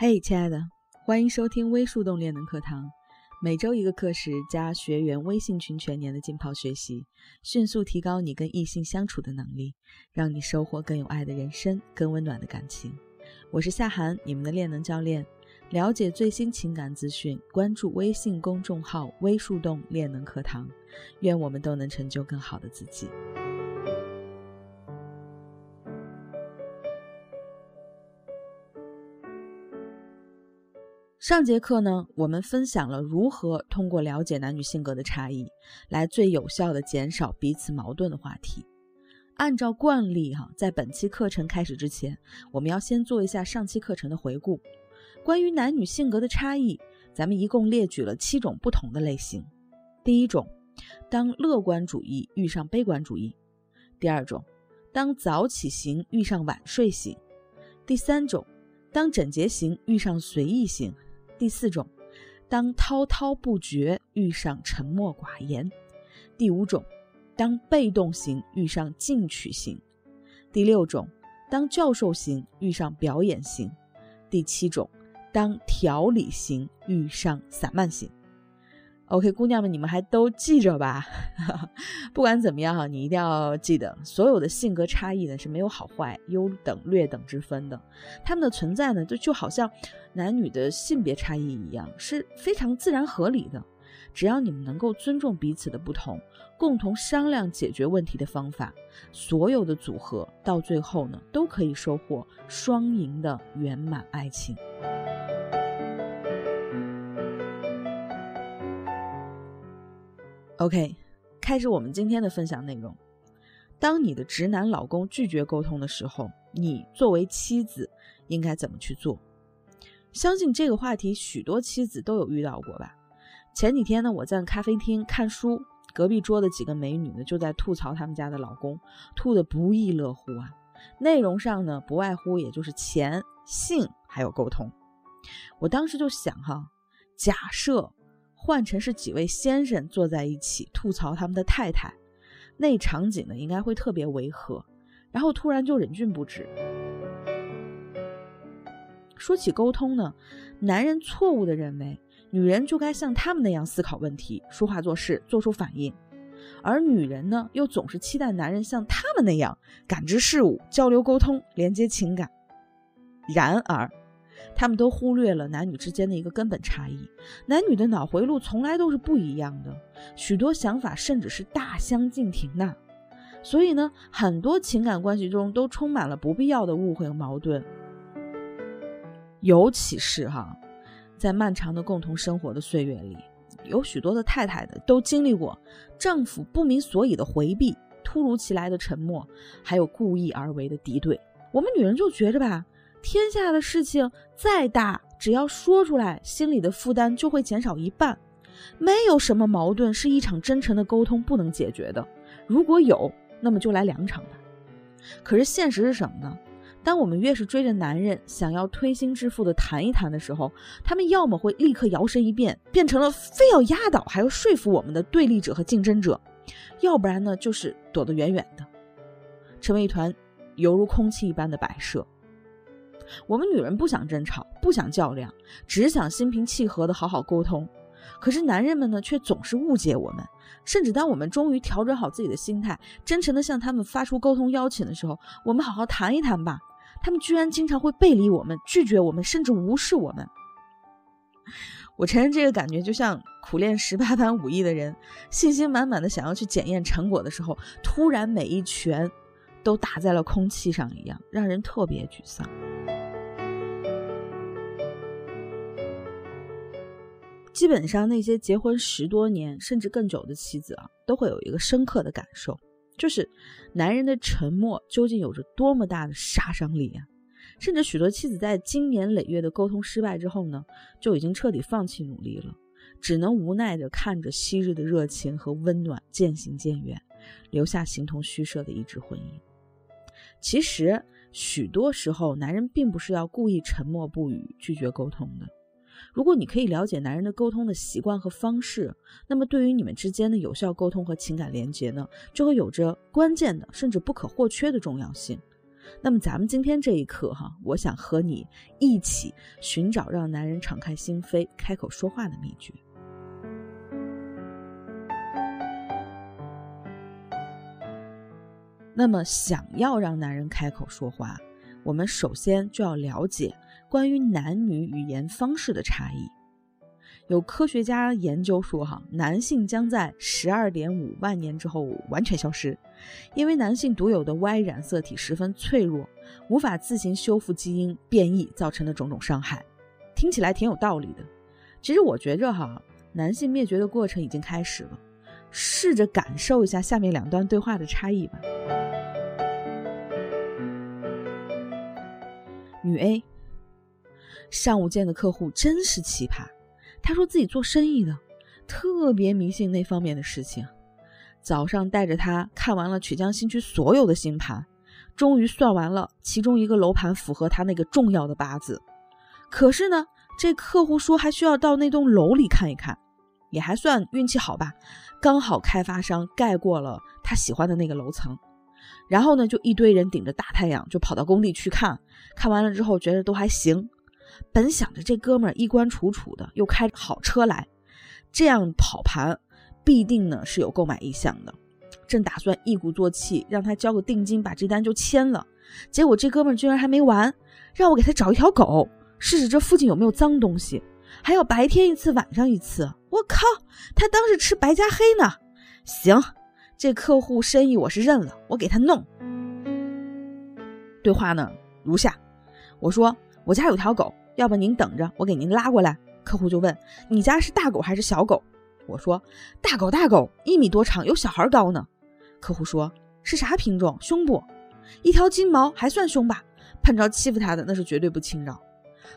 嘿，亲爱的，欢迎收听微树洞练能课堂，每周一个课时加学员微信群，全年的浸泡学习，迅速提高你跟异性相处的能力，让你收获更有爱的人生，更温暖的感情。我是夏涵，你们的练能教练。了解最新情感资讯，关注微信公众号“微树洞练能课堂”。愿我们都能成就更好的自己。上节课呢，我们分享了如何通过了解男女性格的差异，来最有效的减少彼此矛盾的话题。按照惯例，哈，在本期课程开始之前，我们要先做一下上期课程的回顾。关于男女性格的差异，咱们一共列举了七种不同的类型。第一种，当乐观主义遇上悲观主义；第二种，当早起型遇上晚睡型；第三种，当整洁型遇上随意型。第四种，当滔滔不绝遇上沉默寡言；第五种，当被动型遇上进取型；第六种，当教授型遇上表演型；第七种，当条理型遇上散漫型。OK，姑娘们，你们还都记着吧？不管怎么样，你一定要记得，所有的性格差异呢是没有好坏、优等、劣等之分的。他们的存在呢，就就好像男女的性别差异一样，是非常自然合理的。只要你们能够尊重彼此的不同，共同商量解决问题的方法，所有的组合到最后呢，都可以收获双赢的圆满爱情。OK，开始我们今天的分享内容。当你的直男老公拒绝沟通的时候，你作为妻子应该怎么去做？相信这个话题许多妻子都有遇到过吧。前几天呢，我在咖啡厅看书，隔壁桌的几个美女呢就在吐槽他们家的老公，吐得不亦乐乎啊。内容上呢，不外乎也就是钱、性还有沟通。我当时就想哈，假设。换成是几位先生坐在一起吐槽他们的太太，那场景呢应该会特别违和，然后突然就忍俊不止。说起沟通呢，男人错误的认为女人就该像他们那样思考问题、说话做事、做出反应，而女人呢又总是期待男人像他们那样感知事物、交流沟通、连接情感。然而。他们都忽略了男女之间的一个根本差异，男女的脑回路从来都是不一样的，许多想法甚至是大相径庭的。所以呢，很多情感关系中都充满了不必要的误会和矛盾。尤其是哈，在漫长的共同生活的岁月里，有许多的太太的都经历过丈夫不明所以的回避、突如其来的沉默，还有故意而为的敌对。我们女人就觉着吧。天下的事情再大，只要说出来，心里的负担就会减少一半。没有什么矛盾是一场真诚的沟通不能解决的。如果有，那么就来两场吧。可是现实是什么呢？当我们越是追着男人，想要推心置腹的谈一谈的时候，他们要么会立刻摇身一变，变成了非要压倒还要说服我们的对立者和竞争者；要不然呢，就是躲得远远的，成为一团犹如空气一般的摆设。我们女人不想争吵，不想较量，只想心平气和的好好沟通。可是男人们呢，却总是误解我们。甚至当我们终于调整好自己的心态，真诚的向他们发出沟通邀请的时候，我们好好谈一谈吧。他们居然经常会背离我们，拒绝我们，甚至无视我们。我承认这个感觉就像苦练十八般武艺的人，信心满满的想要去检验成果的时候，突然每一拳都打在了空气上一样，让人特别沮丧。基本上，那些结婚十多年甚至更久的妻子啊，都会有一个深刻的感受，就是男人的沉默究竟有着多么大的杀伤力啊！甚至许多妻子在经年累月的沟通失败之后呢，就已经彻底放弃努力了，只能无奈地看着昔日的热情和温暖渐行渐远，留下形同虚设的一纸婚姻。其实，许多时候，男人并不是要故意沉默不语、拒绝沟通的。如果你可以了解男人的沟通的习惯和方式，那么对于你们之间的有效沟通和情感连接呢，就会有着关键的甚至不可或缺的重要性。那么咱们今天这一课哈，我想和你一起寻找让男人敞开心扉、开口说话的秘诀。那么，想要让男人开口说话，我们首先就要了解关于男女语言方式的差异。有科学家研究说，哈，男性将在十二点五万年之后完全消失，因为男性独有的 Y 染色体十分脆弱，无法自行修复基因变异造成的种种伤害。听起来挺有道理的。其实我觉着，哈，男性灭绝的过程已经开始了。试着感受一下下面两段对话的差异吧。女 A，上午见的客户真是奇葩。他说自己做生意的，特别迷信那方面的事情。早上带着他看完了曲江新区所有的新盘，终于算完了其中一个楼盘符合他那个重要的八字。可是呢，这客户说还需要到那栋楼里看一看，也还算运气好吧，刚好开发商盖过了他喜欢的那个楼层。然后呢，就一堆人顶着大太阳就跑到工地去看，看完了之后觉得都还行。本想着这哥们儿衣冠楚楚的，又开好车来，这样跑盘必定呢是有购买意向的。正打算一鼓作气让他交个定金，把这单就签了。结果这哥们儿居然还没完，让我给他找一条狗，试试这附近有没有脏东西，还要白天一次，晚上一次。我靠，他当是吃白加黑呢？行，这客户生意我是认了，我给他弄。对话呢如下，我说我家有条狗。要不您等着，我给您拉过来。客户就问：“你家是大狗还是小狗？”我说：“大狗，大狗，一米多长，有小孩高呢。”客户说：“是啥品种？凶不？一条金毛还算凶吧？碰着欺负他的那是绝对不轻饶。”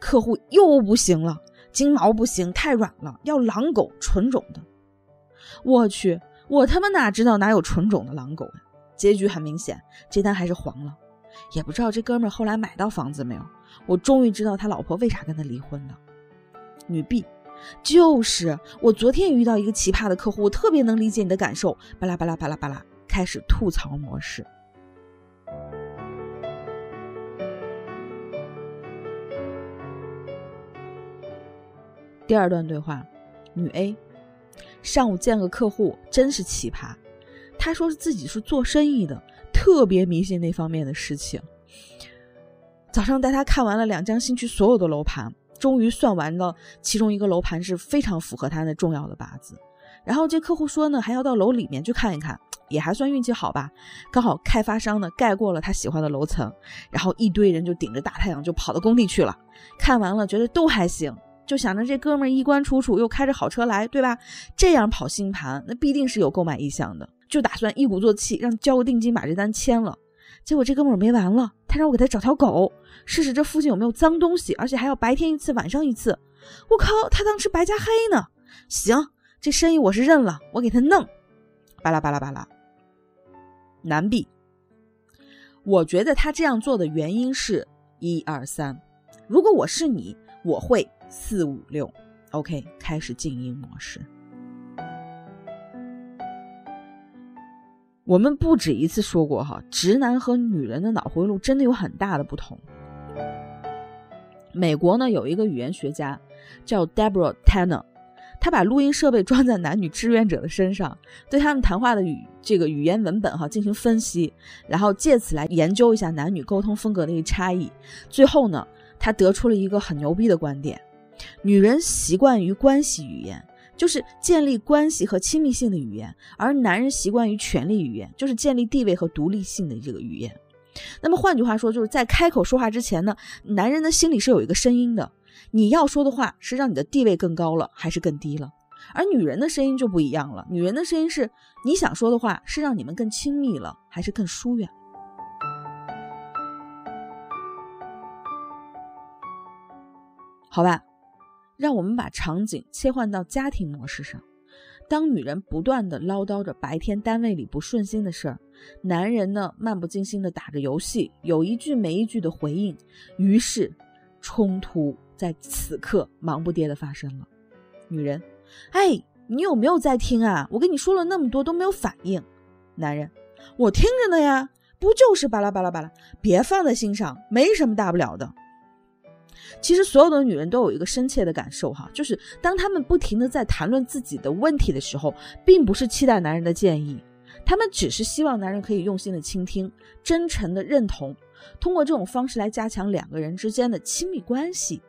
客户又不行了，金毛不行，太软了，要狼狗，纯种的。我去，我他妈哪知道哪有纯种的狼狗呀？结局很明显，这单还是黄了。也不知道这哥们后来买到房子没有。我终于知道他老婆为啥跟他离婚了。女 B，就是我昨天遇到一个奇葩的客户，我特别能理解你的感受。巴拉巴拉巴拉巴拉，开始吐槽模式。第二段对话，女 A，上午见个客户，真是奇葩。他说是自己是做生意的，特别迷信那方面的事情。早上带他看完了两江新区所有的楼盘，终于算完了其中一个楼盘是非常符合他那重要的八字。然后这客户说呢，还要到楼里面去看一看，也还算运气好吧。刚好开发商呢盖过了他喜欢的楼层，然后一堆人就顶着大太阳就跑到工地去了。看完了觉得都还行，就想着这哥们衣冠楚楚，又开着好车来，对吧？这样跑新盘，那必定是有购买意向的，就打算一鼓作气让交个定金把这单签了。结果这哥们儿没完了，他让我给他找条狗，试试这附近有没有脏东西，而且还要白天一次，晚上一次。我靠，他当吃白加黑呢？行，这生意我是认了，我给他弄。巴拉巴拉巴拉。男 B，我觉得他这样做的原因是一二三。如果我是你，我会四五六。OK，开始静音模式。我们不止一次说过哈，直男和女人的脑回路真的有很大的不同。美国呢有一个语言学家叫 Deborah Tanner，他把录音设备装在男女志愿者的身上，对他们谈话的语这个语言文本哈进行分析，然后借此来研究一下男女沟通风格的一个差异。最后呢，他得出了一个很牛逼的观点：女人习惯于关系语言。就是建立关系和亲密性的语言，而男人习惯于权力语言，就是建立地位和独立性的这个语言。那么换句话说，就是在开口说话之前呢，男人的心里是有一个声音的，你要说的话是让你的地位更高了还是更低了？而女人的声音就不一样了，女人的声音是你想说的话是让你们更亲密了还是更疏远？好吧。让我们把场景切换到家庭模式上。当女人不断的唠叨着白天单位里不顺心的事儿，男人呢漫不经心的打着游戏，有一句没一句的回应，于是冲突在此刻忙不迭的发生了。女人，哎，你有没有在听啊？我跟你说了那么多都没有反应。男人，我听着呢呀，不就是巴拉巴拉巴拉，别放在心上，没什么大不了的。其实所有的女人都有一个深切的感受哈，就是当她们不停的在谈论自己的问题的时候，并不是期待男人的建议，她们只是希望男人可以用心的倾听，真诚的认同，通过这种方式来加强两个人之间的亲密关系。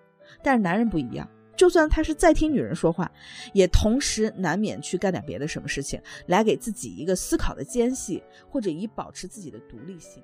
但是男人不一样，就算他是在听女人说话，也同时难免去干点别的什么事情，来给自己一个思考的间隙，或者以保持自己的独立性。